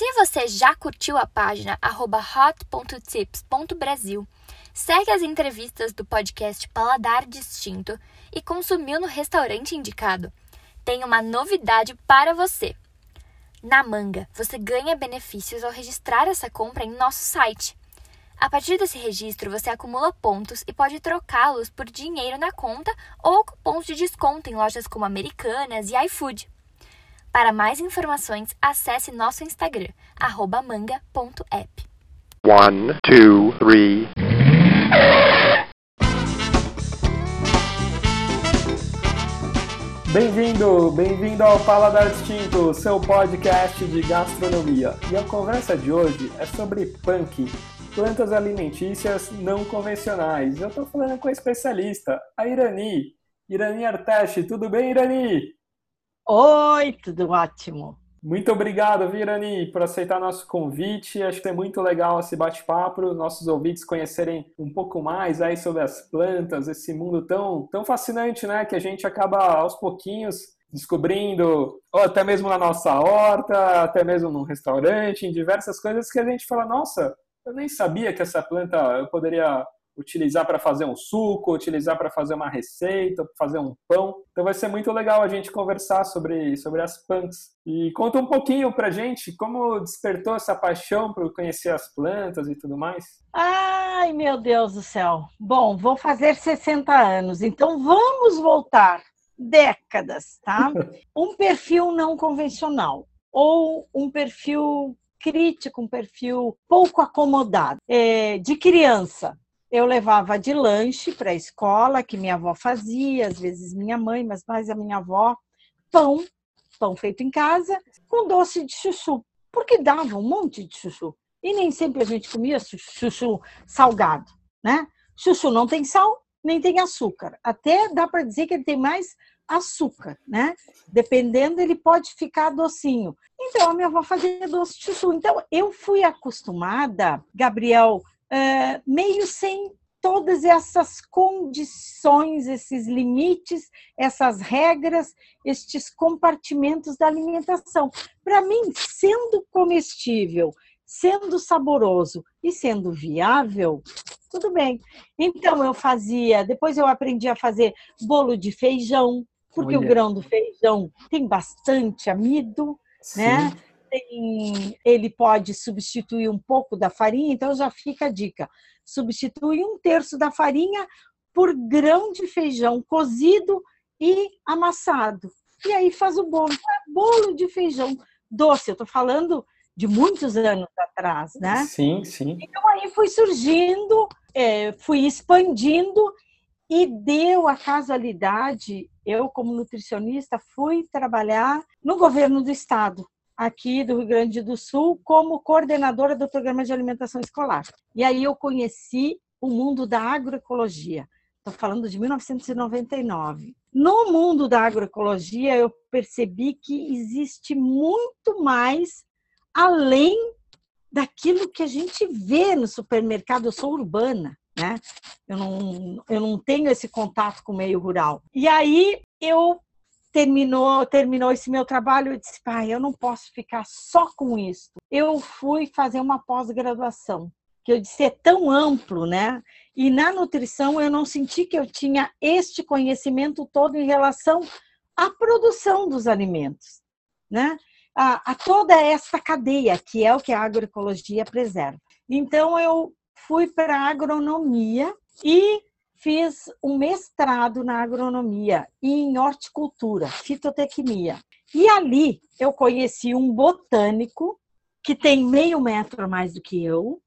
Se você já curtiu a página hot.tips.brasil, segue as entrevistas do podcast Paladar Distinto e consumiu no restaurante indicado, tem uma novidade para você. Na Manga, você ganha benefícios ao registrar essa compra em nosso site. A partir desse registro, você acumula pontos e pode trocá-los por dinheiro na conta ou cupons de desconto em lojas como Americanas e iFood. Para mais informações, acesse nosso Instagram, manga.app. One, two, three. Bem-vindo, bem-vindo ao Paladar Distinto, seu podcast de gastronomia. E a conversa de hoje é sobre punk, plantas alimentícias não convencionais. Eu estou falando com a especialista, a Irani. Irani Arteche, tudo bem, Irani? Oi, tudo ótimo. Muito obrigado, Virani, por aceitar nosso convite. Acho que é muito legal esse bate-papo nossos ouvintes conhecerem um pouco mais aí sobre as plantas, esse mundo tão, tão fascinante, né? Que a gente acaba aos pouquinhos descobrindo, ou até mesmo na nossa horta, até mesmo num restaurante, em diversas coisas que a gente fala, nossa, eu nem sabia que essa planta eu poderia utilizar para fazer um suco, utilizar para fazer uma receita, fazer um pão. Então vai ser muito legal a gente conversar sobre, sobre as plantas. E conta um pouquinho para gente como despertou essa paixão por conhecer as plantas e tudo mais. Ai, meu Deus do céu. Bom, vou fazer 60 anos, então vamos voltar décadas, tá? Um perfil não convencional ou um perfil crítico, um perfil pouco acomodado, é, de criança eu levava de lanche para a escola, que minha avó fazia, às vezes minha mãe, mas mais a minha avó, pão, pão feito em casa, com doce de chuchu, porque dava um monte de chuchu. E nem sempre a gente comia chuchu salgado, né? Chuchu não tem sal, nem tem açúcar. Até dá para dizer que ele tem mais açúcar, né? Dependendo, ele pode ficar docinho. Então, a minha avó fazia doce de chuchu. Então, eu fui acostumada, Gabriel, uh, meio sem todas essas condições, esses limites, essas regras, estes compartimentos da alimentação. Para mim, sendo comestível, sendo saboroso e sendo viável, tudo bem. Então eu fazia, depois eu aprendi a fazer bolo de feijão, porque Olha. o grão do feijão tem bastante amido, né? Sim. né? Tem, ele pode substituir um pouco da farinha, então já fica a dica. Substitui um terço da farinha por grão de feijão cozido e amassado. E aí faz o bolo. É bolo de feijão doce. Eu estou falando de muitos anos atrás, né? Sim, sim. Então aí foi surgindo, é, fui expandindo e deu a casualidade. Eu, como nutricionista, fui trabalhar no governo do estado aqui do Rio Grande do Sul como coordenadora do programa de alimentação escolar. E aí eu conheci o mundo da agroecologia. Estou falando de 1999. No mundo da agroecologia, eu percebi que existe muito mais além daquilo que a gente vê no supermercado. Eu sou urbana, né? Eu não, eu não tenho esse contato com o meio rural. E aí eu terminou, terminou esse meu trabalho, eu disse, pai, eu não posso ficar só com isso. Eu fui fazer uma pós-graduação, que eu disse, é tão amplo, né? E na nutrição eu não senti que eu tinha este conhecimento todo em relação à produção dos alimentos, né? A, a toda essa cadeia, que é o que a agroecologia preserva. Então eu fui para a agronomia e fiz um mestrado na agronomia e em horticultura, fitotecnia. E ali eu conheci um botânico que tem meio metro mais do que eu,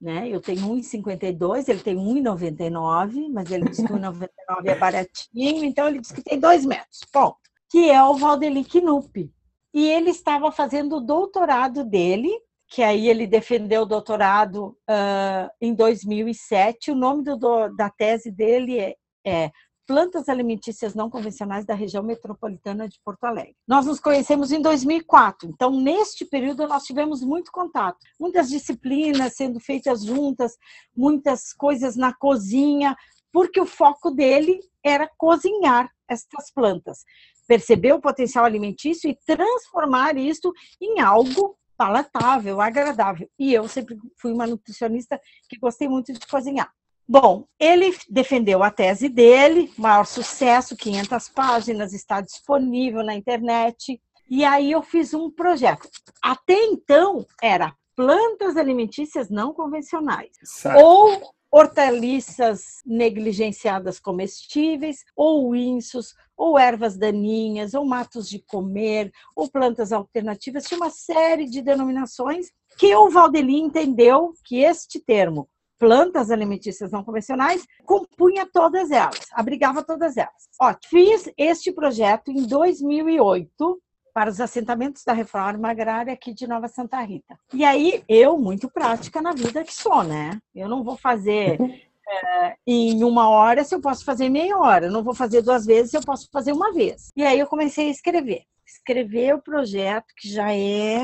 né? Eu tenho 1,52, ele tem 1,99, mas ele diz que 1,99 é baratinho, então ele diz que tem 2 metros, ponto. Que é o Valdeli Knupp. E ele estava fazendo o doutorado dele que aí ele defendeu o doutorado uh, em 2007. O nome do, da tese dele é, é Plantas Alimentícias Não Convencionais da Região Metropolitana de Porto Alegre. Nós nos conhecemos em 2004, então neste período nós tivemos muito contato, muitas disciplinas sendo feitas juntas, muitas coisas na cozinha, porque o foco dele era cozinhar estas plantas, perceber o potencial alimentício e transformar isso em algo palatável, agradável. E eu sempre fui uma nutricionista que gostei muito de cozinhar. Bom, ele defendeu a tese dele, maior sucesso, 500 páginas, está disponível na internet. E aí eu fiz um projeto. Até então era plantas alimentícias não convencionais certo. ou hortaliças negligenciadas comestíveis ou insos ou ervas daninhas ou matos de comer ou plantas alternativas, tinha uma série de denominações que o Valdeli entendeu que este termo plantas alimentícias não convencionais, compunha todas elas, abrigava todas elas. Ó, fiz este projeto em 2008 para os assentamentos da reforma agrária aqui de Nova Santa Rita. E aí, eu, muito prática na vida que sou, né? Eu não vou fazer é, em uma hora se eu posso fazer meia hora, não vou fazer duas vezes se eu posso fazer uma vez. E aí eu comecei a escrever. Escrever o projeto, que já é.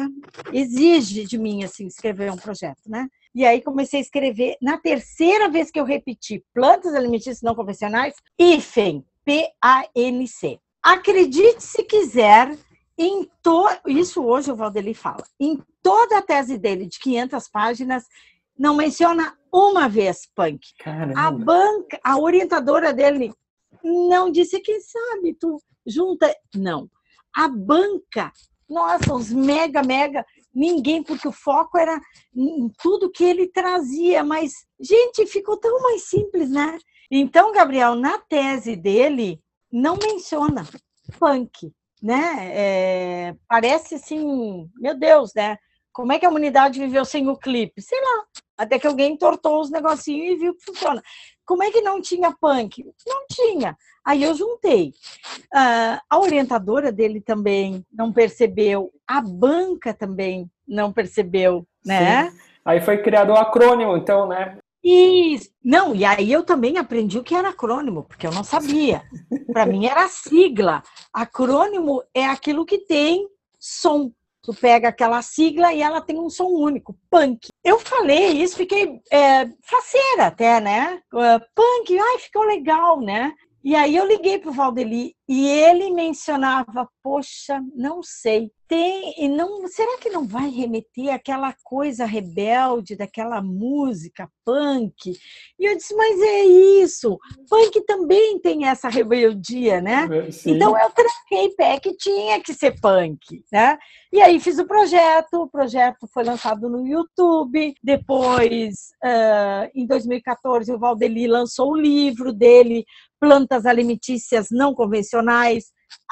exige de mim, assim, escrever um projeto, né? E aí comecei a escrever. Na terceira vez que eu repeti plantas alimentícias não convencionais, IFEM, P-A-N-C. Acredite se quiser, em to... isso hoje o Valdeli fala, em toda a tese dele de 500 páginas, não menciona uma vez punk. Caramba. A banca, a orientadora dele não disse, quem sabe tu junta. Não. A banca, nossa, os mega, mega ninguém, porque o foco era em tudo que ele trazia, mas, gente, ficou tão mais simples, né? Então, Gabriel, na tese dele, não menciona punk, né? É, parece assim, meu Deus, né? Como é que a humanidade viveu sem o clipe? Sei lá, até que alguém entortou os negocinhos e viu que funciona. Como é que não tinha punk? Não tinha. Aí eu juntei. Uh, a orientadora dele também não percebeu, a banca também não percebeu, né? Sim. Aí foi criado o acrônimo, então, né? Isso. Não, e aí eu também aprendi o que era acrônimo, porque eu não sabia. Para mim era sigla. Acrônimo é aquilo que tem som. Tu pega aquela sigla e ela tem um som único, punk. Eu falei isso, fiquei é, faceira até, né? Uh, punk, ai, ficou legal, né? E aí eu liguei para o Valdeli e ele mencionava, poxa, não sei, tem e não, será que não vai remeter aquela coisa rebelde daquela música punk? E eu disse, mas é isso, punk também tem essa rebeldia, né? É, sim. Então eu tranquei pé que tinha que ser punk, né? E aí fiz o projeto, o projeto foi lançado no YouTube, depois, em 2014, o Valdeli lançou o livro dele, Plantas Alimentícias Não Convencionais,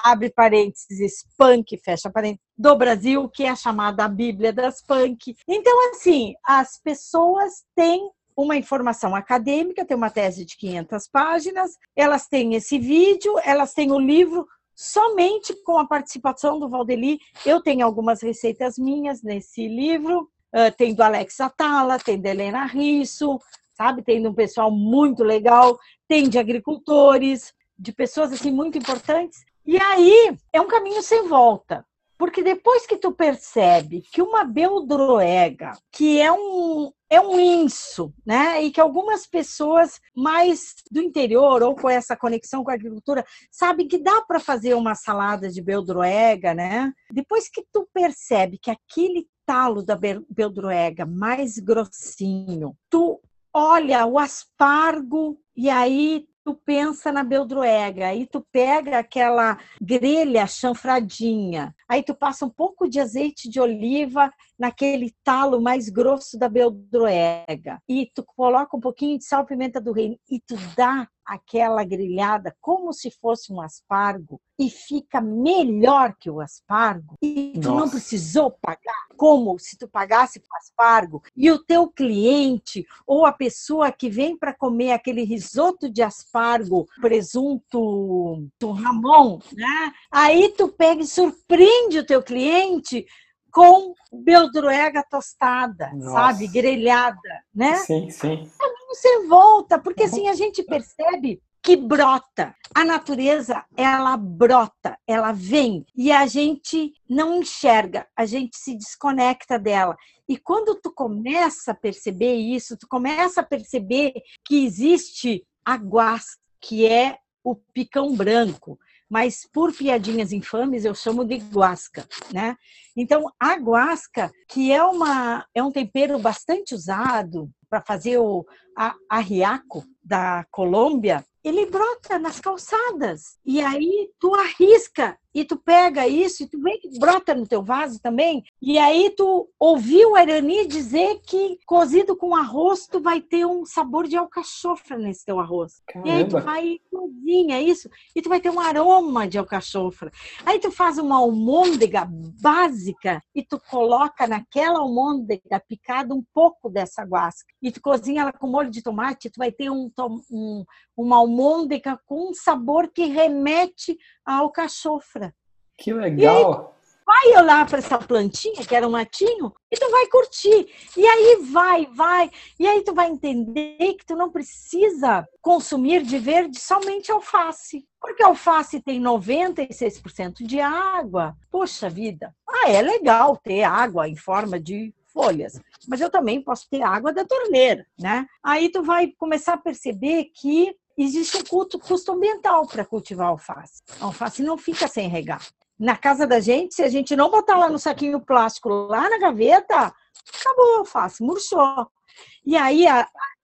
abre parênteses, punk, fecha parênteses, do Brasil, que é chamada a Bíblia das Punk. Então, assim, as pessoas têm uma informação acadêmica, tem uma tese de 500 páginas, elas têm esse vídeo, elas têm o livro somente com a participação do Valdeli. Eu tenho algumas receitas minhas nesse livro, tem do Alex Atala, tem da Helena Risso, sabe? Tem um pessoal muito legal, tem de agricultores, de pessoas assim muito importantes. E aí é um caminho sem volta. Porque depois que tu percebe que uma beldroega, que é um, é um inso, né? E que algumas pessoas mais do interior ou com essa conexão com a agricultura sabem que dá para fazer uma salada de beldroega, né? Depois que tu percebe que aquele talo da beldroega mais grossinho, tu olha o aspargo e aí tu pensa na beldroega, aí tu pega aquela grelha chanfradinha, aí tu passa um pouco de azeite de oliva naquele talo mais grosso da beldroega, e tu coloca um pouquinho de sal pimenta do reino e tu dá aquela grelhada como se fosse um aspargo e fica melhor que o aspargo e tu Nossa. não precisou pagar como se tu pagasse o aspargo e o teu cliente ou a pessoa que vem para comer aquele risoto de aspargo, presunto, ramon, né? Aí tu pega e surpreende o teu cliente com beldroega tostada, Nossa. sabe, grelhada, né? Sim, sim. Você volta, porque assim a gente percebe que brota. A natureza, ela brota, ela vem e a gente não enxerga, a gente se desconecta dela. E quando tu começa a perceber isso, tu começa a perceber que existe a guas, que é o picão branco, mas por piadinhas infames eu chamo de guasca, né? Então, a guasca, que é, uma, é um tempero bastante usado para fazer o arriaco da Colômbia, ele brota nas calçadas. E aí tu arrisca e tu pega isso e tu vê que brota no teu vaso também. E aí tu ouviu o Arani dizer que cozido com arroz tu vai ter um sabor de alcachofra nesse teu arroz. Caramba. E aí tu vai cozinha isso e tu vai ter um aroma de alcachofra. Aí tu faz uma almôndega básica e tu coloca naquela almôndega picada um pouco dessa guasca. E tu cozinha ela com molho de tomate, tu vai ter um, um uma almôndega com um sabor que remete à alcachofra. Que legal! vai olhar para essa plantinha, que era um matinho, e tu vai curtir. E aí vai, vai. E aí tu vai entender que tu não precisa consumir de verde somente alface. Porque alface tem 96% de água. Poxa vida. Ah, é legal ter água em forma de folhas, mas eu também posso ter água da torneira, né? Aí tu vai começar a perceber que existe um culto, custo ambiental para cultivar alface. A alface não fica sem regar. Na casa da gente, se a gente não botar lá no saquinho plástico, lá na gaveta, acabou a alface, murchou. E aí,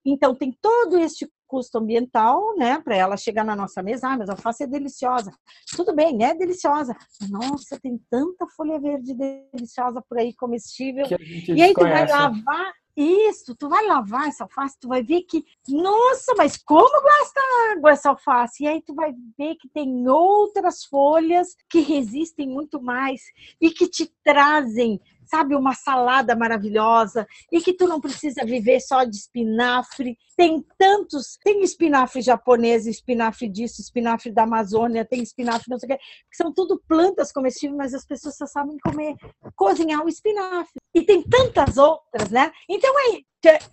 então, tem todo este custo ambiental, né, para ela chegar na nossa mesa. Ah, mas a alface é deliciosa. Tudo bem, é deliciosa. Nossa, tem tanta folha verde deliciosa por aí, comestível. E aí tu vai lavar isso, tu vai lavar essa alface, tu vai ver que, nossa, mas como gasta água essa alface? E aí tu vai ver que tem outras folhas que resistem muito mais e que te trazem sabe, uma salada maravilhosa e que tu não precisa viver só de espinafre. Tem tantos, tem espinafre japonês, espinafre disso, espinafre da Amazônia, tem espinafre não sei o que, que são tudo plantas comestíveis, mas as pessoas só sabem comer, cozinhar o espinafre. E tem tantas outras, né? Então aí,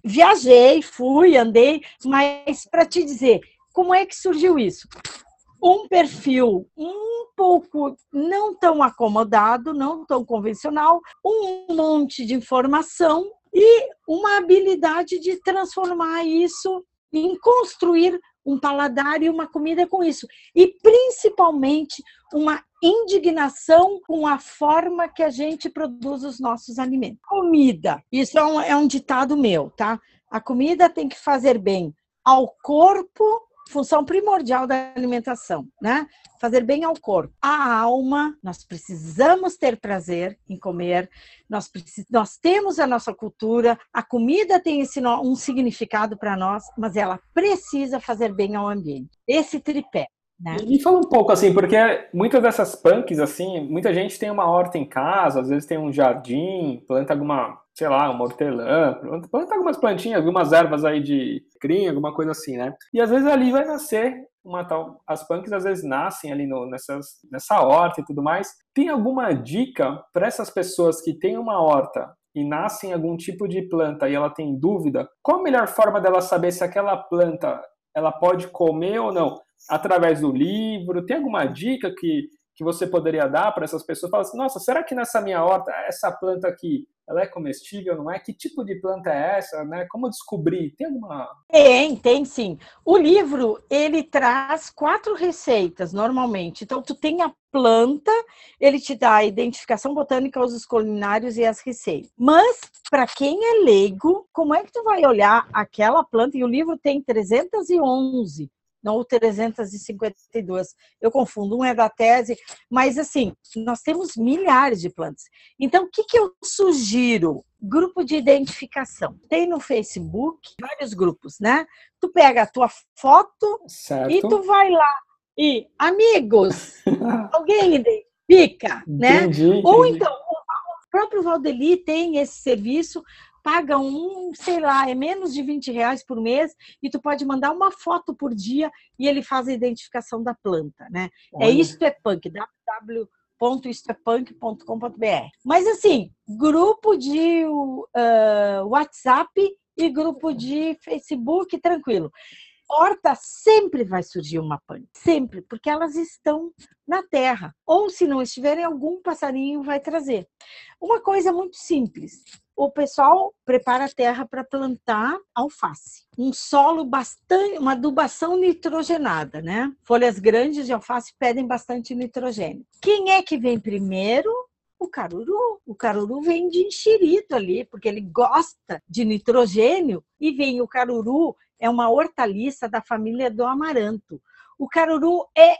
viajei, fui, andei, mas para te dizer, como é que surgiu isso? um perfil um pouco não tão acomodado, não tão convencional, um monte de informação e uma habilidade de transformar isso em construir um paladar e uma comida com isso. E principalmente uma indignação com a forma que a gente produz os nossos alimentos. Comida, isso é um, é um ditado meu, tá? A comida tem que fazer bem ao corpo função primordial da alimentação, né? Fazer bem ao corpo. A alma, nós precisamos ter prazer em comer, nós, nós temos a nossa cultura, a comida tem esse, um significado para nós, mas ela precisa fazer bem ao ambiente. Esse tripé. Né? Me fala um pouco assim, porque muitas dessas punks, assim, muita gente tem uma horta em casa, às vezes tem um jardim, planta alguma sei lá, uma hortelã, planta algumas plantinhas, algumas ervas aí de crinha, alguma coisa assim, né? E às vezes ali vai nascer uma tal. As punks às vezes nascem ali no, nessas, nessa horta e tudo mais. Tem alguma dica para essas pessoas que têm uma horta e nascem algum tipo de planta e ela tem dúvida? Qual a melhor forma dela saber se aquela planta ela pode comer ou não? Através do livro? Tem alguma dica que, que você poderia dar para essas pessoas? Fala assim, nossa, será que nessa minha horta, essa planta aqui, ela é comestível, não é? Que tipo de planta é essa, né? Como descobrir? Tem alguma... Tem, tem sim. O livro, ele traz quatro receitas, normalmente. Então, tu tem a planta, ele te dá a identificação botânica, os culinários e as receitas. Mas, para quem é leigo, como é que tu vai olhar aquela planta? E o livro tem 311 não o 352. Eu confundo, um é da tese, mas assim, nós temos milhares de plantas. Então, o que, que eu sugiro? Grupo de identificação. Tem no Facebook vários grupos, né? Tu pega a tua foto certo. e tu vai lá e, amigos, alguém identifica, né? Entendi, entendi. Ou então, o próprio Valdeli tem esse serviço paga um, sei lá, é menos de 20 reais por mês e tu pode mandar uma foto por dia e ele faz a identificação da planta, né? É Olha. É isto é punk, www.istoepunk.com.br. Mas assim, grupo de uh, WhatsApp e grupo de Facebook, tranquilo. Horta sempre vai surgir uma punk, sempre, porque elas estão na terra. Ou se não estiverem, algum passarinho vai trazer. Uma coisa muito simples: o pessoal prepara a terra para plantar alface. Um solo bastante, uma adubação nitrogenada, né? Folhas grandes de alface pedem bastante nitrogênio. Quem é que vem primeiro? O caruru. O caruru vem de enxerito ali, porque ele gosta de nitrogênio e vem o caruru, é uma hortaliça da família do amaranto. O caruru é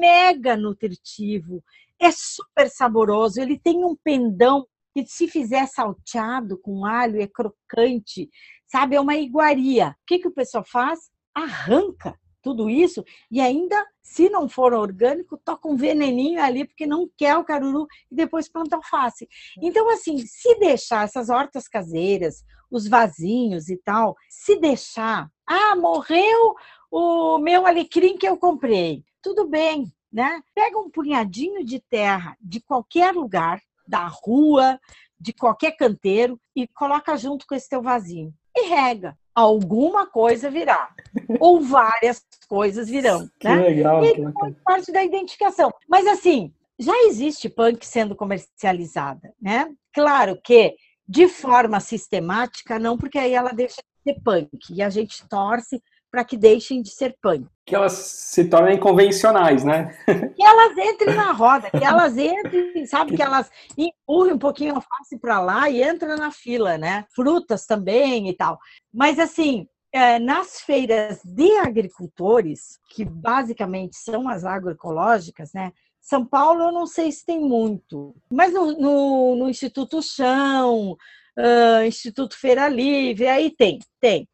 mega nutritivo, é super saboroso, ele tem um pendão que se fizer salteado com alho é crocante, sabe? É uma iguaria. O que, que o pessoal faz? Arranca tudo isso e ainda, se não for orgânico, toca um veneninho ali porque não quer o caruru e depois planta alface. Então, assim, se deixar essas hortas caseiras, os vasinhos e tal, se deixar, ah, morreu o meu alecrim que eu comprei. Tudo bem, né? Pega um punhadinho de terra de qualquer lugar, da rua, de qualquer canteiro e coloca junto com esse teu vasinho e rega. Alguma coisa virá. Ou várias coisas virão. Que né? legal. E que faz parte da identificação. Mas assim, já existe punk sendo comercializada, né? Claro que de forma sistemática, não, porque aí ela deixa de ser punk. E a gente torce para que deixem de ser punk. Que elas se tornem convencionais, né? Que elas entrem na roda, que elas entrem, sabe, que elas empurrem um pouquinho a face para lá e entram na fila, né? Frutas também e tal. Mas assim, é, nas feiras de agricultores, que basicamente são as agroecológicas, né? São Paulo, eu não sei se tem muito, mas no, no, no Instituto Chão, uh, Instituto Feira Livre, aí tem, tem.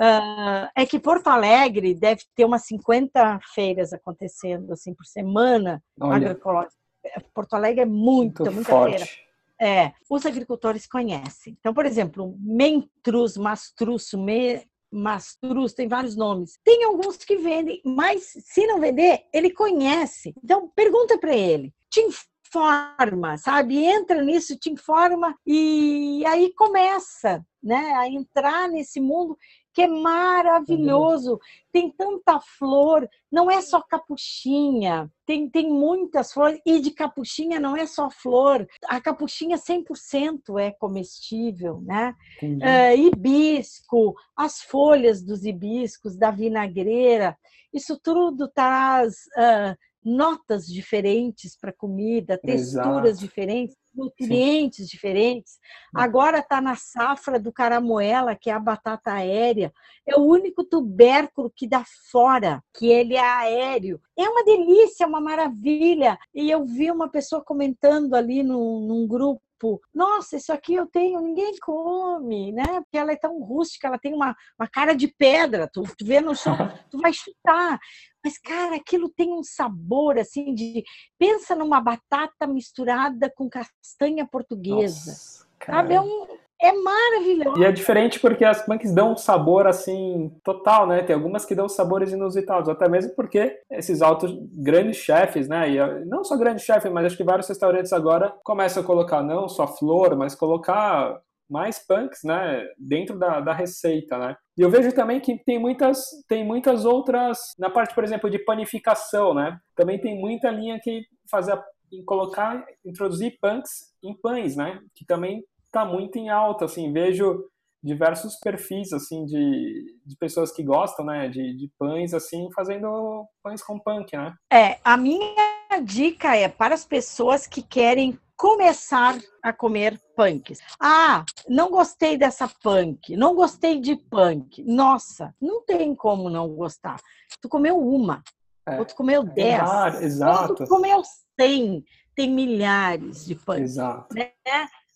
Uh, é que Porto Alegre deve ter umas 50 feiras acontecendo assim por semana agroecológica. Porto Alegre é muito, muito muita forte. feira. É, os agricultores conhecem. Então, por exemplo, mentrus, mastrus, me, mastrus, tem vários nomes. Tem alguns que vendem, mas se não vender, ele conhece. Então, pergunta para ele. Te informa, sabe? Entra nisso, te informa e aí começa, né, a entrar nesse mundo que é maravilhoso. Tem tanta flor, não é só capuchinha, tem, tem muitas flores, e de capuchinha não é só flor, a capuchinha 100% é comestível, né? Uh, hibisco, as folhas dos hibiscos, da vinagreira, isso tudo traz uh, notas diferentes para comida, texturas Exato. diferentes nutrientes Sim. diferentes. Agora está na safra do caramoela, que é a batata aérea. É o único tubérculo que dá fora, que ele é aéreo. É uma delícia, é uma maravilha. E eu vi uma pessoa comentando ali num, num grupo nossa, isso aqui eu tenho, ninguém come, né? Porque ela é tão rústica, ela tem uma, uma cara de pedra, tu, tu vê no chão, tu vai chutar. Mas, cara, aquilo tem um sabor assim de. Pensa numa batata misturada com castanha portuguesa. Nossa, sabe? É, um, é maravilhoso. E é diferente porque as punks dão um sabor assim total, né? Tem algumas que dão sabores inusitados, até mesmo porque esses altos grandes chefes, né? E não só grandes chefes, mas acho que vários restaurantes agora começam a colocar não só flor, mas colocar mais punks, né, dentro da, da receita, né. E eu vejo também que tem muitas, tem muitas outras, na parte, por exemplo, de panificação, né, também tem muita linha que fazer, em colocar, introduzir punks em pães, né, que também está muito em alta, assim, vejo diversos perfis, assim, de, de pessoas que gostam, né, de, de pães, assim, fazendo pães com punk, né. É, a minha dica é para as pessoas que querem começar a comer punks. Ah, não gostei dessa punk, não gostei de punk. Nossa, não tem como não gostar. Tu comeu uma, é. ou tu comeu dez, é, exato. ou tu comeu cem. Tem milhares de punks. Exato. Né?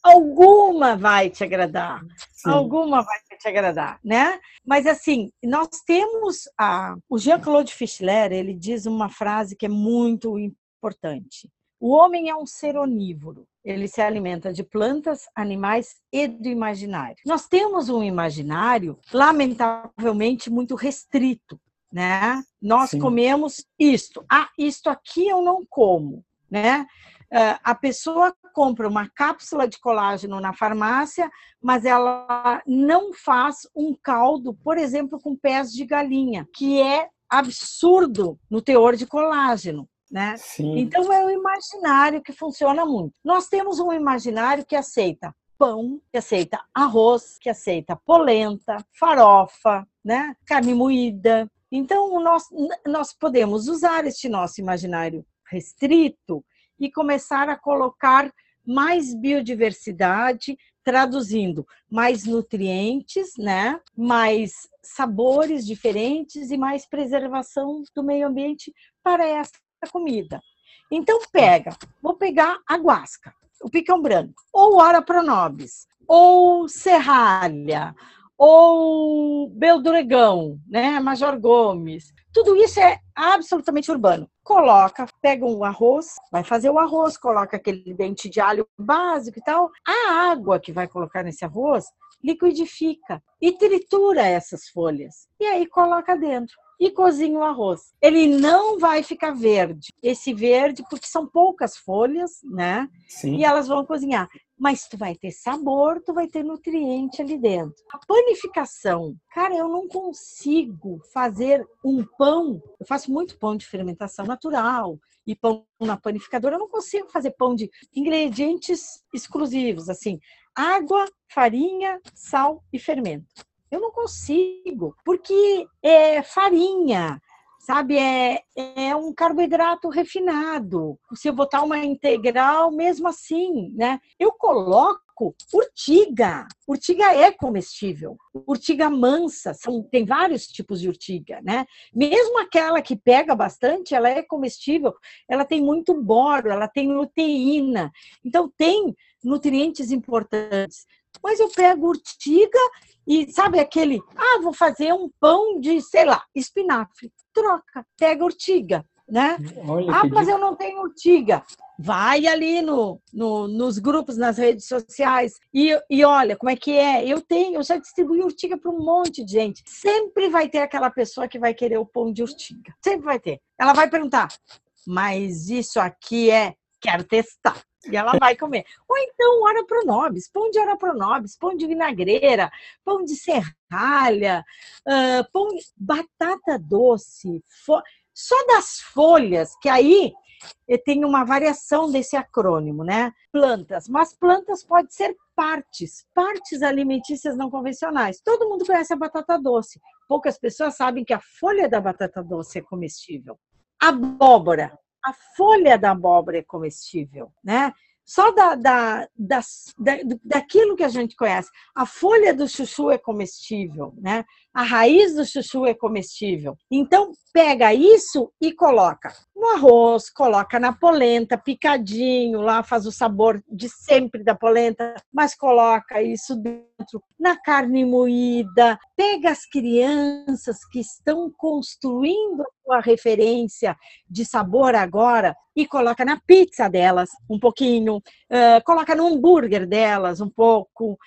Alguma vai te agradar, Sim. alguma vai te agradar, né? Mas assim, nós temos a, o Jean-Claude Fischler, ele diz uma frase que é muito importante. O homem é um ser onívoro. Ele se alimenta de plantas, animais e do imaginário. Nós temos um imaginário, lamentavelmente, muito restrito. Né? Nós Sim. comemos isto. Ah, isto aqui eu não como. Né? Ah, a pessoa compra uma cápsula de colágeno na farmácia, mas ela não faz um caldo, por exemplo, com pés de galinha, que é absurdo no teor de colágeno. Né? Sim. Então é um imaginário que funciona muito. Nós temos um imaginário que aceita pão, que aceita arroz, que aceita polenta, farofa, né? carne moída. Então, nós, nós podemos usar este nosso imaginário restrito e começar a colocar mais biodiversidade, traduzindo mais nutrientes, né? mais sabores diferentes e mais preservação do meio ambiente para essa comida. Então pega, vou pegar a guasca, o picão branco, ou ora pronobis, ou serralha, ou belduregão, né, Major Gomes. Tudo isso é absolutamente urbano. Coloca, pega um arroz, vai fazer o arroz, coloca aquele dente de alho básico e tal. A água que vai colocar nesse arroz liquidifica e tritura essas folhas. E aí coloca dentro e cozinha o arroz. Ele não vai ficar verde. Esse verde, porque são poucas folhas, né? Sim. E elas vão cozinhar. Mas tu vai ter sabor, tu vai ter nutriente ali dentro. A panificação, cara, eu não consigo fazer um pão. Eu faço muito pão de fermentação natural e pão na panificadora. Eu não consigo fazer pão de ingredientes exclusivos, assim, água, farinha, sal e fermento. Eu não consigo, porque é farinha, sabe? É, é um carboidrato refinado. Se eu botar uma integral, mesmo assim, né? Eu coloco urtiga. Urtiga é comestível. Urtiga mansa, são, tem vários tipos de urtiga, né? Mesmo aquela que pega bastante, ela é comestível. Ela tem muito boro, ela tem luteína. Então tem nutrientes importantes. Mas eu pego urtiga e sabe aquele, ah, vou fazer um pão de, sei lá, espinafre. Troca, pega urtiga, né? Olha ah, mas eu não tenho urtiga. Vai ali no, no, nos grupos, nas redes sociais e, e olha como é que é. Eu tenho, eu já distribuí urtiga para um monte de gente. Sempre vai ter aquela pessoa que vai querer o pão de urtiga. Sempre vai ter. Ela vai perguntar, mas isso aqui é, quero testar. E ela vai comer. Ou então, ora pronobis, pão de ora pronobis, pão de vinagreira, pão de serralha, uh, pão de batata doce, só das folhas, que aí eh, tem uma variação desse acrônimo, né? Plantas, mas plantas pode ser partes, partes alimentícias não convencionais. Todo mundo conhece a batata doce. Poucas pessoas sabem que a folha da batata doce é comestível. Abóbora, a folha da abóbora é comestível, né? Só da, da, das, da, daquilo que a gente conhece. A folha do chuchu é comestível, né? A raiz do chuchu é comestível. Então, pega isso e coloca no arroz, coloca na polenta, picadinho, lá faz o sabor de sempre da polenta, mas coloca isso dentro na carne moída. Pega as crianças que estão construindo a sua referência de sabor agora e coloca na pizza delas um pouquinho, uh, coloca no hambúrguer delas um pouco.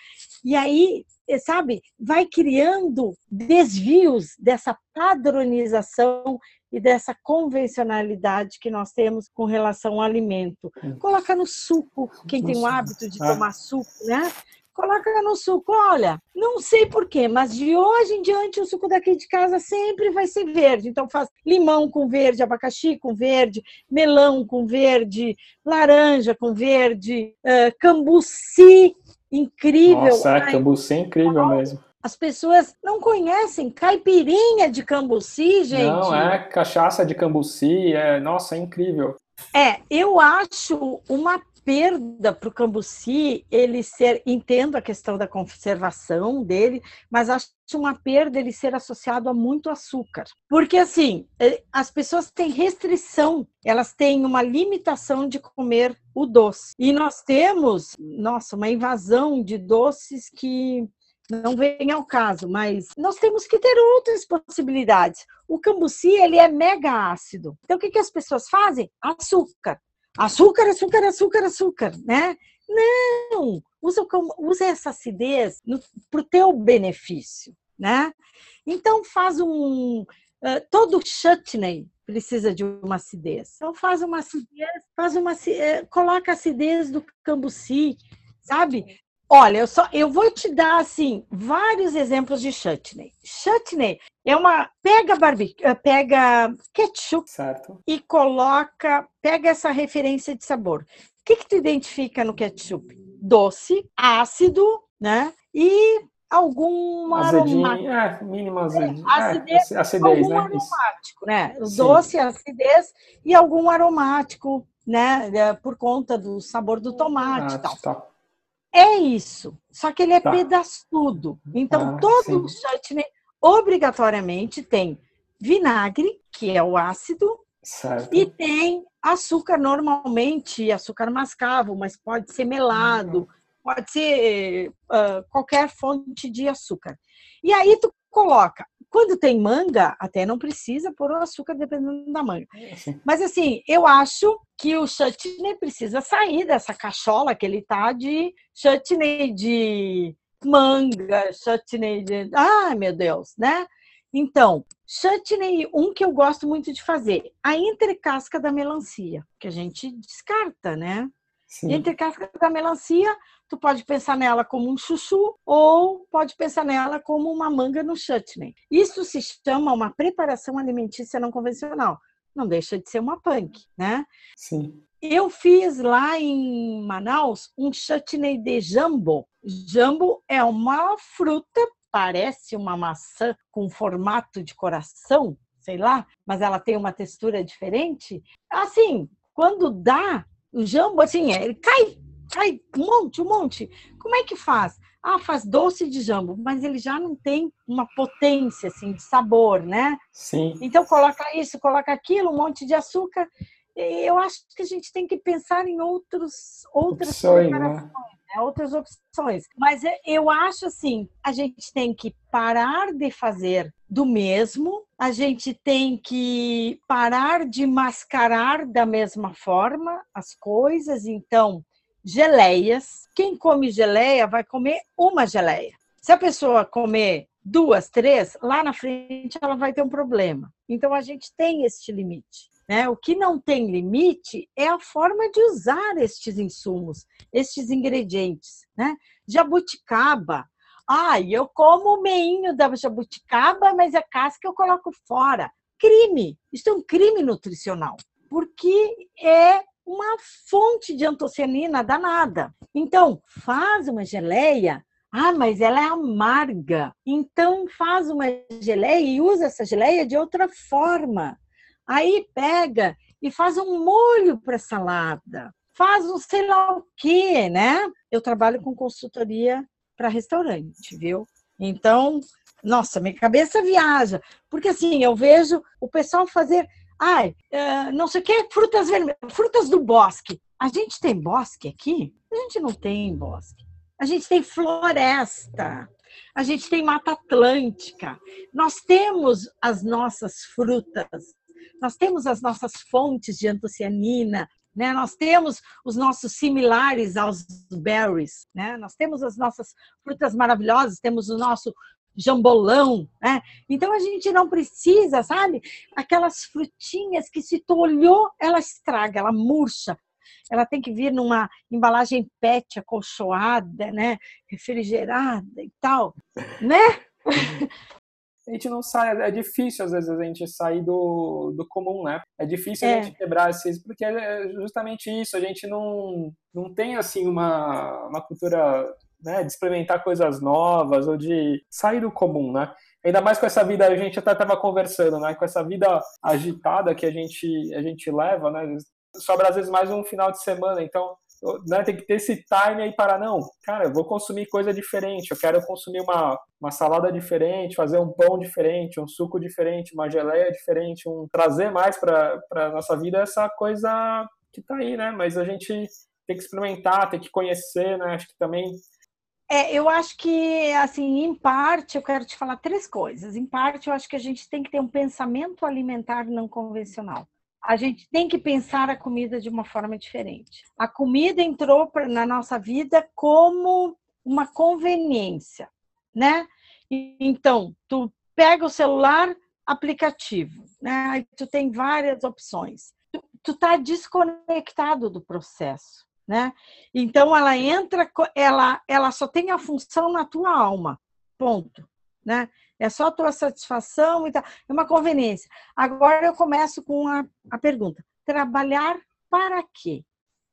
E aí é, sabe, vai criando desvios dessa padronização e dessa convencionalidade que nós temos com relação ao alimento. Coloca no suco, quem tem o hábito de tomar suco, né? Coloca no suco, olha, não sei porquê, mas de hoje em diante o suco daqui de casa sempre vai ser verde. Então faz limão com verde, abacaxi com verde, melão com verde, laranja com verde, uh, cambuci incrível. Nossa, é, cambuci é incrível mesmo. As pessoas não conhecem caipirinha de cambuci, gente. Não, é cachaça de cambuci, é, nossa, é incrível. É, eu acho uma perda para o cambuci ele ser, entendo a questão da conservação dele, mas acho uma perda ele ser associado a muito açúcar. Porque assim, é, as pessoas têm restrição, elas têm uma limitação de comer o doce. E nós temos, nossa, uma invasão de doces que não vem ao caso, mas nós temos que ter outras possibilidades. O cambuci, ele é mega ácido. Então, o que, que as pessoas fazem? Açúcar. Açúcar, açúcar, açúcar, açúcar, né? Não! Usa, usa essa acidez para o teu benefício, né? Então faz um. Uh, todo chutney precisa de uma acidez. Então faz uma acidez, faz uma uh, coloca a acidez do cambuci, sabe? Olha, eu só eu vou te dar assim vários exemplos de chutney. Chutney é uma pega barbecue, eh, pega ketchup certo. e coloca, pega essa referência de sabor. O que que tu identifica no ketchup? doce, ácido, né? E algum aromático. É, mínima acidez, é, acidez, é, acidez algum né? aromático, né? O doce, acidez e algum aromático, né? É, por conta do sabor do tomate e tal. Tá. É isso. Só que ele é tá. pedaçudo. Então, ah, todo sim. chutney obrigatoriamente tem vinagre, que é o ácido, certo. e tem açúcar normalmente, açúcar mascavo, mas pode ser melado, uhum. pode ser uh, qualquer fonte de açúcar. E aí tu coloca. Quando tem manga, até não precisa pôr o açúcar dependendo da manga. Mas assim, eu acho que o chutney precisa sair dessa cachola que ele tá de chutney de manga, chutney de. Ai, meu Deus, né? Então, chutney, um que eu gosto muito de fazer, a entrecasca da melancia, que a gente descarta, né? Sim. Entrecasca da melancia, tu pode pensar nela como um chuchu ou pode pensar nela como uma manga no chutney. Isso se chama uma preparação alimentícia não convencional. Não deixa de ser uma punk, né? Sim. Eu fiz lá em Manaus um chutney de jambo. Jambo é uma fruta parece uma maçã com formato de coração, sei lá, mas ela tem uma textura diferente. Assim, quando dá o jambo, assim, ele cai, cai um monte, um monte. Como é que faz? Ah, faz doce de jambo, mas ele já não tem uma potência assim de sabor, né? Sim. Então coloca isso, coloca aquilo, um monte de açúcar. Eu acho que a gente tem que pensar em outros outras Opções, né? né? outras opções. Mas eu acho assim, a gente tem que parar de fazer do mesmo, a gente tem que parar de mascarar da mesma forma as coisas. Então, geleias. Quem come geleia vai comer uma geleia. Se a pessoa comer duas, três, lá na frente ela vai ter um problema. Então a gente tem este limite. Né? O que não tem limite é a forma de usar estes insumos, estes ingredientes. Né? Jabuticaba. Ah, eu como o meinho da jabuticaba, mas a casca eu coloco fora. Crime! Isso é um crime nutricional, porque é uma fonte de antocianina danada. Então, faz uma geleia ah, mas ela é amarga. Então faz uma geleia e usa essa geleia de outra forma. Aí pega e faz um molho para salada, faz um sei lá o quê, né? Eu trabalho com consultoria para restaurante, viu? Então, nossa, minha cabeça viaja, porque assim, eu vejo o pessoal fazer, ai, uh, não sei o que, frutas vermelhas, frutas do bosque. A gente tem bosque aqui? A gente não tem bosque. A gente tem floresta. A gente tem mata atlântica. Nós temos as nossas frutas nós temos as nossas fontes de antocianina, né? Nós temos os nossos similares aos berries, né? Nós temos as nossas frutas maravilhosas, temos o nosso jambolão, né? Então a gente não precisa, sabe? Aquelas frutinhas que se tu olhou, ela estraga, ela murcha. Ela tem que vir numa embalagem PET acolchoada, né? Refrigerada e tal, né? a gente não sai, é difícil às vezes a gente sair do, do comum, né? É difícil é. a gente quebrar esses, porque é justamente isso, a gente não, não tem assim uma, uma cultura né, de experimentar coisas novas ou de sair do comum, né? Ainda mais com essa vida, a gente até estava conversando, né? Com essa vida agitada que a gente, a gente leva, né? Sobra às vezes mais um final de semana, então né, tem que ter esse time aí para, não, cara, eu vou consumir coisa diferente, eu quero consumir uma, uma salada diferente, fazer um pão diferente, um suco diferente, uma geleia diferente, um trazer mais para a nossa vida essa coisa que está aí, né? Mas a gente tem que experimentar, tem que conhecer, né? Acho que também é, eu acho que, assim, em parte, eu quero te falar três coisas. Em parte, eu acho que a gente tem que ter um pensamento alimentar não convencional a gente tem que pensar a comida de uma forma diferente. A comida entrou na nossa vida como uma conveniência, né? Então, tu pega o celular, aplicativo, né? Aí tu tem várias opções. Tu, tu tá desconectado do processo, né? Então ela entra, ela ela só tem a função na tua alma. Ponto, né? É só a tua satisfação e tal. É uma conveniência. Agora eu começo com a, a pergunta: trabalhar para quê?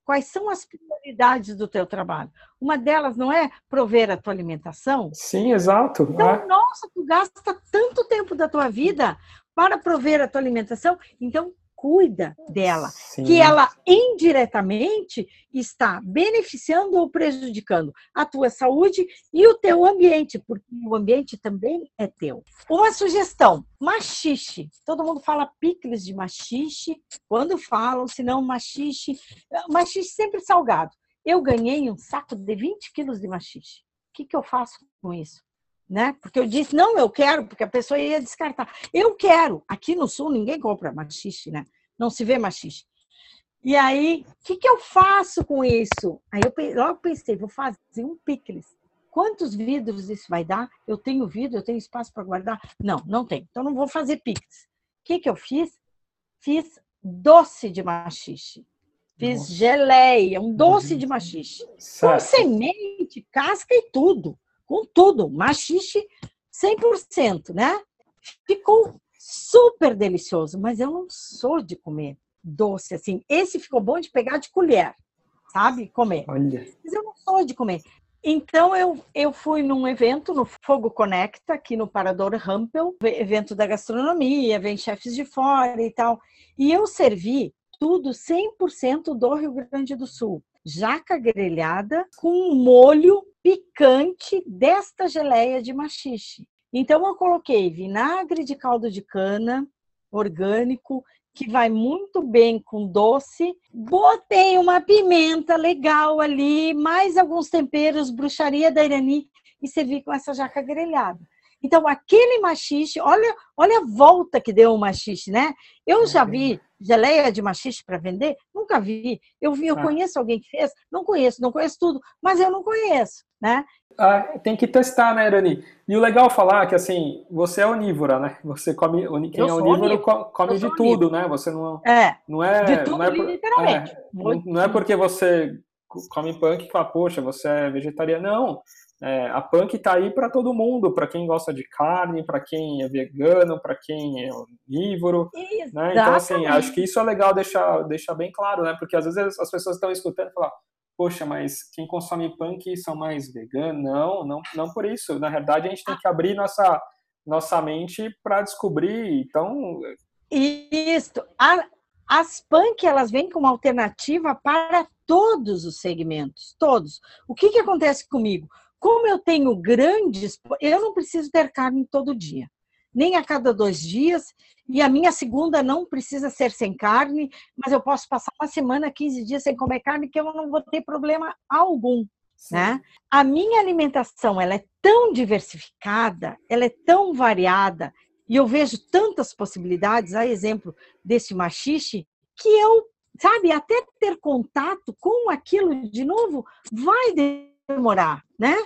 quais são as prioridades do teu trabalho. Uma delas não é prover a tua alimentação? Sim, exato. Então, é. nossa, tu gasta tanto tempo da tua vida para prover a tua alimentação, então cuida dela, Sim. que ela indiretamente está beneficiando ou prejudicando a tua saúde e o teu ambiente, porque o ambiente também é teu. Uma sugestão: machixe. Todo mundo fala picles de machixe. Quando falam, se não machixe, machixe sempre salgado. Eu ganhei um saco de 20 quilos de machixe. O que, que eu faço com isso? Né? Porque eu disse, não, eu quero, porque a pessoa ia descartar. Eu quero. Aqui no sul ninguém compra machixe, né? Não se vê machixe. E aí, o que, que eu faço com isso? Aí eu logo pensei, vou fazer um picles. Quantos vidros isso vai dar? Eu tenho vidro, eu tenho espaço para guardar? Não, não tem. Então não vou fazer picles. O que, que eu fiz? Fiz doce de machixe. Fiz Nossa. geleia, um doce de machixe. Com semente, casca e tudo com tudo, machixe 100%, né? Ficou super delicioso, mas eu não sou de comer doce assim. Esse ficou bom de pegar de colher, sabe? Comer. Olha. Mas eu não sou de comer. Então eu, eu fui num evento no Fogo Conecta, aqui no Parador Rampel, evento da gastronomia, vem chefes de fora e tal. E eu servi tudo 100% do Rio Grande do Sul. Jaca grelhada com molho picante desta geleia de machixe. Então eu coloquei vinagre de caldo de cana orgânico, que vai muito bem com doce. Botei uma pimenta legal ali, mais alguns temperos, bruxaria da Irani e servi com essa jaca grelhada. Então, aquele machixe, olha, olha a volta que deu o machixe, né? Eu já vi geleia de machixe para vender? Nunca vi. Eu vi, eu ah. conheço alguém que fez? Não conheço, não conheço tudo, mas eu não conheço, né? Ah, tem que testar, né, Irani? E o legal é falar que assim, você é onívora, né? Você come, quem é onívoro come de tudo, né? Você não é, não é, de tudo, não é, literalmente. É, não, não é porque você come punk que fala, poxa, você é vegetariano. Não, é, a punk está aí para todo mundo, para quem gosta de carne, para quem é vegano, para quem é onívoro. Né? Então, assim, acho que isso é legal deixar, deixar bem claro, né? Porque às vezes as pessoas estão escutando e falam, poxa, mas quem consome punk são mais veganos? Não, não, não por isso. Na verdade, a gente tem que abrir nossa, nossa mente para descobrir. Então. Isso. A, as punk elas vêm como alternativa para todos os segmentos, todos. O que, que acontece comigo? Como eu tenho grandes, eu não preciso ter carne todo dia, nem a cada dois dias, e a minha segunda não precisa ser sem carne, mas eu posso passar uma semana, 15 dias sem comer carne, que eu não vou ter problema algum. Né? A minha alimentação ela é tão diversificada, ela é tão variada, e eu vejo tantas possibilidades, a exemplo desse machixe, que eu, sabe, até ter contato com aquilo de novo vai demorar, né?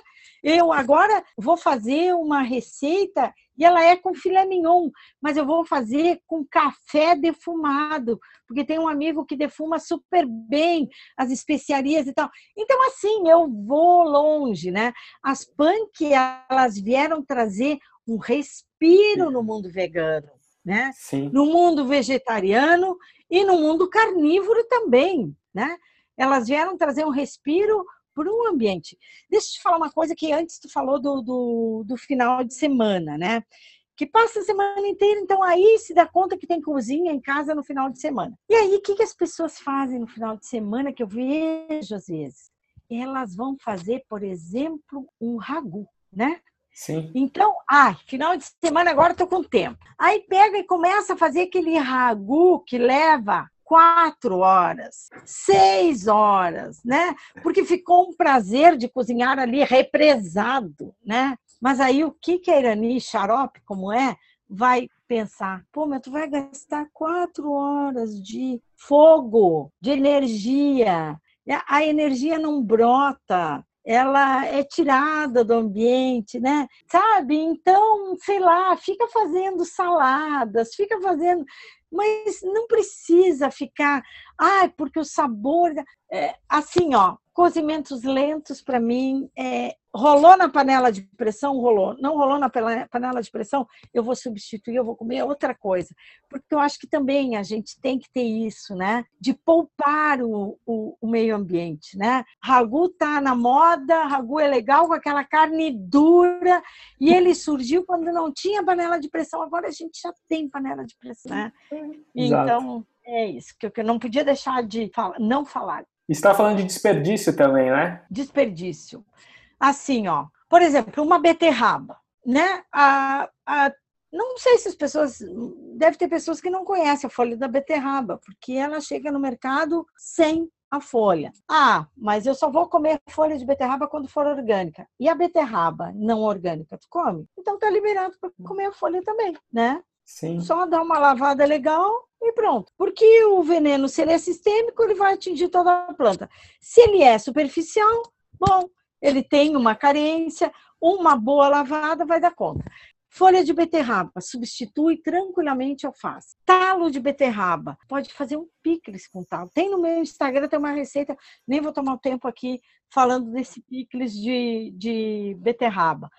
Eu agora vou fazer uma receita e ela é com filé mignon, mas eu vou fazer com café defumado, porque tem um amigo que defuma super bem as especiarias e tal. Então, assim, eu vou longe, né? As punk, elas vieram trazer um respiro no mundo vegano, né? Sim. No mundo vegetariano e no mundo carnívoro também, né? Elas vieram trazer um respiro para um ambiente. Deixa eu te falar uma coisa que antes tu falou do, do, do final de semana, né? que passa a semana inteira, então aí se dá conta que tem cozinha em casa no final de semana. E aí, o que, que as pessoas fazem no final de semana, que eu vejo às vezes? Elas vão fazer, por exemplo, um ragu, né? Sim. Então, ah, final de semana agora estou com tempo. Aí pega e começa a fazer aquele ragu que leva quatro horas, seis horas, né? Porque ficou um prazer de cozinhar ali represado, né? Mas aí o que que a Irani, xarope como é, vai pensar? Pô, mas tu vai gastar quatro horas de fogo, de energia. A energia não brota, ela é tirada do ambiente, né? Sabe? Então, sei lá, fica fazendo saladas, fica fazendo mas não precisa ficar, ah, porque o sabor. É, assim, ó, cozimentos lentos para mim é, rolou na panela de pressão, rolou. Não rolou na panela de pressão, eu vou substituir, eu vou comer outra coisa. Porque eu acho que também a gente tem que ter isso, né? De poupar o, o, o meio ambiente, né? Ragu tá na moda, ragu é legal com aquela carne dura, e ele surgiu quando não tinha panela de pressão, agora a gente já tem panela de pressão, né? Então, é isso, que eu não podia deixar de falar, não falar. Está falando de desperdício também, né? Desperdício assim, ó, por exemplo, uma beterraba, né? A, a, não sei se as pessoas. Deve ter pessoas que não conhecem a folha da beterraba, porque ela chega no mercado sem a folha. Ah, mas eu só vou comer folha de beterraba quando for orgânica. E a beterraba não orgânica, tu come? Então tá liberado para comer a folha também, né? Sim. Só dar uma lavada legal e pronto. Porque o veneno, se ele é sistêmico, ele vai atingir toda a planta. Se ele é superficial, bom, ele tem uma carência, uma boa lavada vai dar conta. Folha de beterraba, substitui tranquilamente alface. Talo de beterraba, pode fazer um picles com talo. Tem no meu Instagram, tem uma receita, nem vou tomar o tempo aqui falando desse picles de, de beterraba.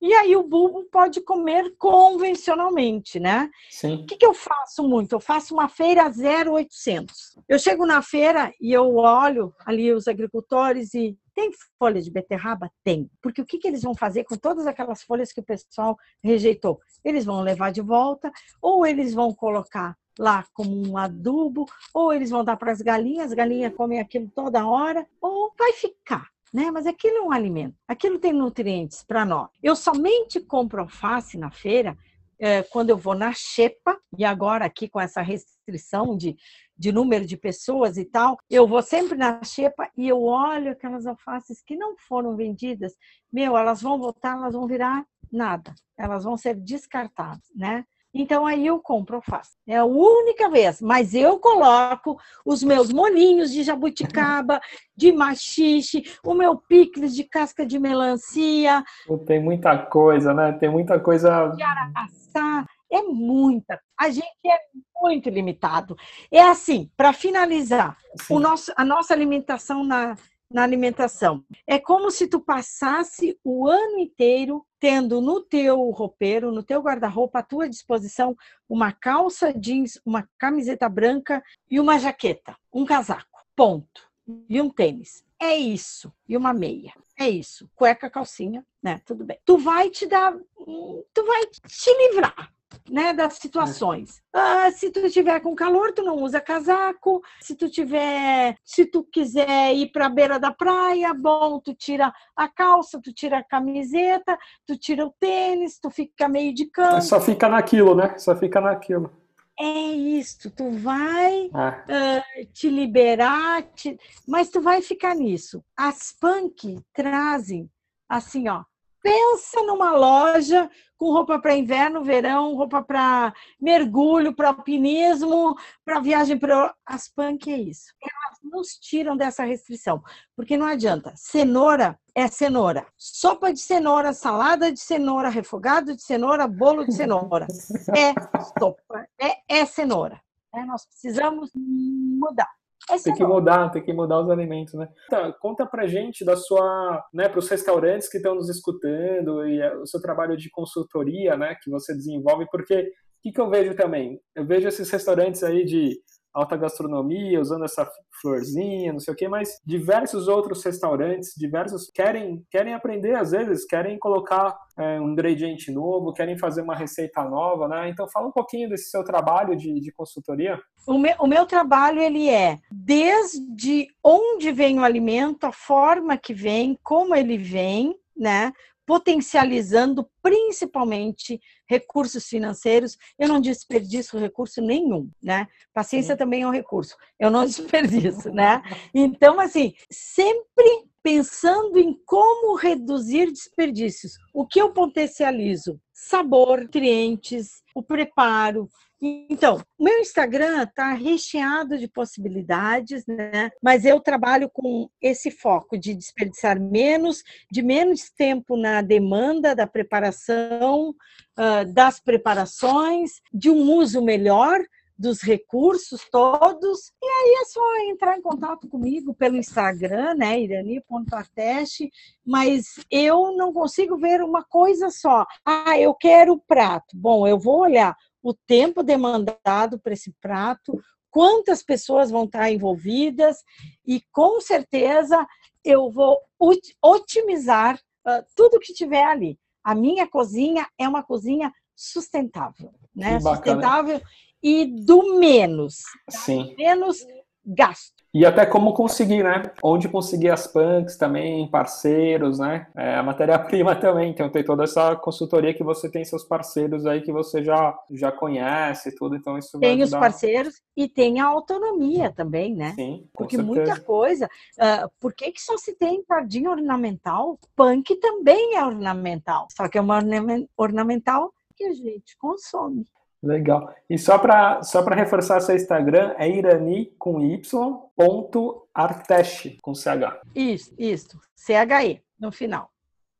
E aí o bulbo pode comer convencionalmente, né? Sim. O que, que eu faço muito? Eu faço uma feira 0800. Eu chego na feira e eu olho ali os agricultores e tem folha de beterraba? Tem. Porque o que, que eles vão fazer com todas aquelas folhas que o pessoal rejeitou? Eles vão levar de volta ou eles vão colocar lá como um adubo, ou eles vão dar para as galinhas, as galinhas comem aquilo toda hora, ou vai ficar né? Mas aquilo é um alimento, aquilo tem nutrientes para nós. Eu somente compro alface na feira é, quando eu vou na xepa, e agora aqui com essa restrição de, de número de pessoas e tal, eu vou sempre na xepa e eu olho aquelas alfaces que não foram vendidas, meu, elas vão voltar, elas vão virar nada, elas vão ser descartadas, né? Então aí eu compro alface. É a única vez, mas eu coloco os meus molinhos de jabuticaba, de machixe, o meu picles de casca de melancia. Tem muita coisa, né? Tem muita coisa. De araçá. É muita. A gente é muito limitado. É assim, para finalizar, o nosso, a nossa alimentação na, na alimentação. É como se tu passasse o ano inteiro tendo no teu roupeiro, no teu guarda-roupa, à tua disposição, uma calça jeans, uma camiseta branca e uma jaqueta, um casaco, ponto. E um tênis. É isso. E uma meia. É isso. Cueca, calcinha, né? Tudo bem. Tu vai te dar, tu vai te livrar né, das situações. Ah, se tu tiver com calor, tu não usa casaco. Se tu tiver, se tu quiser ir para a beira da praia, bom, tu tira a calça, tu tira a camiseta, tu tira o tênis, tu fica meio de canto. Só fica naquilo, né? Só fica naquilo. É isso, tu vai ah. uh, te liberar, te... mas tu vai ficar nisso. As punk trazem assim, ó, pensa numa loja com roupa para inverno, verão, roupa para mergulho, para alpinismo, para viagem para as punk é isso. Elas nos tiram dessa restrição, porque não adianta. Cenoura é cenoura. Sopa de cenoura, salada de cenoura, refogado de cenoura, bolo de cenoura. É sopa, é, é cenoura. É, nós precisamos mudar. Esse tem é que mudar, tem que mudar os alimentos, né? Então, conta pra gente da sua, né, para os restaurantes que estão nos escutando e o seu trabalho de consultoria, né, que você desenvolve, porque o que, que eu vejo também? Eu vejo esses restaurantes aí de alta gastronomia, usando essa florzinha, não sei o quê, mas diversos outros restaurantes, diversos querem querem aprender às vezes, querem colocar é, um ingrediente novo, querem fazer uma receita nova, né? Então fala um pouquinho desse seu trabalho de, de consultoria. O meu, o meu trabalho ele é desde onde vem o alimento, a forma que vem, como ele vem, né? Potencializando principalmente recursos financeiros. Eu não desperdiço recurso nenhum, né? Paciência Sim. também é um recurso. Eu não desperdiço, né? Então, assim, sempre pensando em como reduzir desperdícios. O que eu potencializo? Sabor, nutrientes, o preparo, então, o meu Instagram está recheado de possibilidades, né? Mas eu trabalho com esse foco de desperdiçar menos, de menos tempo na demanda da preparação, das preparações, de um uso melhor, dos recursos todos. E aí é só entrar em contato comigo pelo Instagram, né, irani.arteste, mas eu não consigo ver uma coisa só. Ah, eu quero o prato. Bom, eu vou olhar o tempo demandado para esse prato, quantas pessoas vão estar envolvidas e com certeza eu vou otimizar uh, tudo que tiver ali. A minha cozinha é uma cozinha sustentável, né? Sustentável e do menos. Sim. Menos gasto. E até como conseguir, né? Onde conseguir as punks também, parceiros, né? É, a matéria-prima também. Então tem toda essa consultoria que você tem seus parceiros aí que você já, já conhece tudo. Então isso Tem os parceiros e tem a autonomia também, né? Sim. Porque certeza. muita coisa. Uh, por que, que só se tem jardim ornamental? Punk também é ornamental. Só que é uma ornamental que a gente consome. Legal. E só para só reforçar seu Instagram, é irani com y ponto arteste com ch. Isso, isso. CHE no final.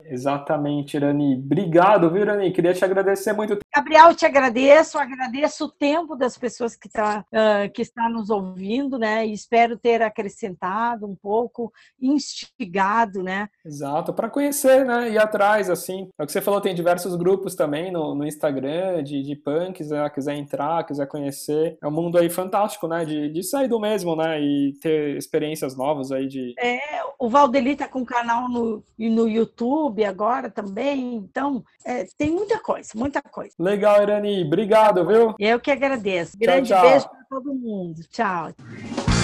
Exatamente, Irani. Obrigado, viu, Irani? Queria te agradecer muito. Gabriel, te agradeço, agradeço o tempo das pessoas que, tá, uh, que está nos ouvindo, né? E espero ter acrescentado um pouco, instigado, né? Exato, para conhecer, né? Ir atrás, assim. É o que você falou, tem diversos grupos também no, no Instagram de, de punks, né? Quiser entrar, quiser conhecer. É um mundo aí fantástico, né? De, de sair do mesmo, né? E ter experiências novas aí de. É, o Valdeli tá com um canal no, no YouTube YouTube agora também. Então, é, tem muita coisa, muita coisa. Legal, Irani. Obrigado, viu? Eu que agradeço. Grande tchau, tchau. beijo para todo mundo. Tchau.